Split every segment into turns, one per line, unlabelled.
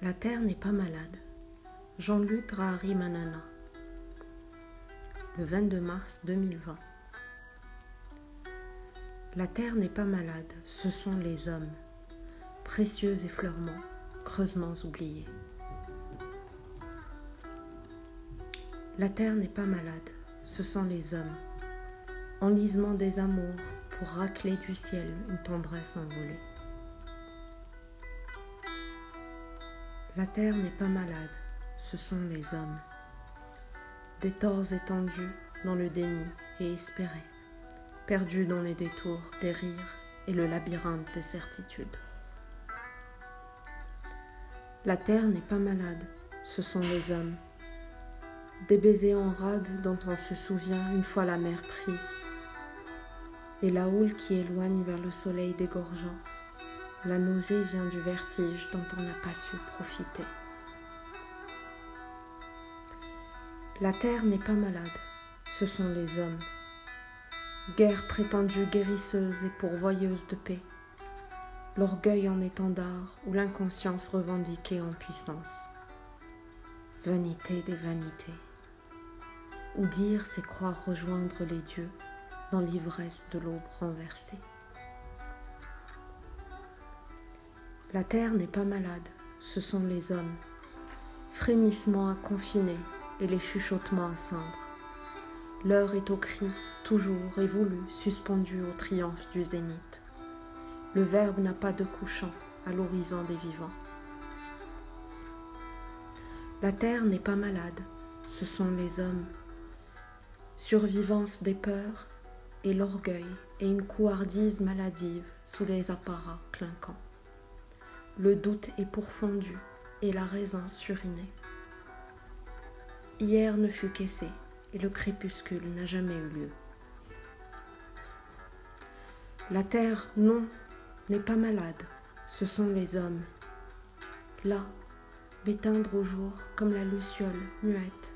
La terre n'est pas malade. Jean-Luc Rahari Manana. Le 22 mars 2020. La terre n'est pas malade, ce sont les hommes, précieux effleurements, creusements oubliés. La terre n'est pas malade, ce sont les hommes, enlisement des amours pour racler du ciel une tendresse envolée. La terre n'est pas malade, ce sont les hommes. Des torts étendus dans le déni et espérés, perdus dans les détours des rires et le labyrinthe des certitudes. La terre n'est pas malade, ce sont les hommes. Des baisers en rade dont on se souvient une fois la mer prise, et la houle qui éloigne vers le soleil dégorgeant la nausée vient du vertige dont on n'a pas su profiter. La terre n'est pas malade, ce sont les hommes. Guerre prétendue guérisseuse et pourvoyeuse de paix. L'orgueil en étendard ou l'inconscience revendiquée en puissance. Vanité des vanités. Ou dire c'est croire rejoindre les dieux dans l'ivresse de l'aube renversée. La terre n'est pas malade, ce sont les hommes. Frémissements à confiner et les chuchotements à cindre. L'heure est au cri, toujours et voulu, suspendu au triomphe du zénith. Le verbe n'a pas de couchant à l'horizon des vivants. La terre n'est pas malade, ce sont les hommes. Survivance des peurs et l'orgueil et une couardise maladive sous les apparats clinquants. Le doute est pourfondu et la raison surinée. Hier ne fut qu'essai et le crépuscule n'a jamais eu lieu. La terre, non, n'est pas malade, ce sont les hommes. Là, m'éteindre au jour comme la luciole muette,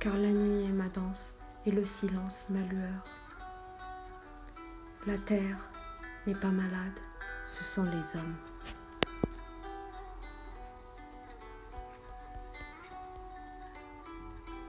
car la nuit est ma danse et le silence ma lueur. La terre n'est pas malade, ce sont les hommes.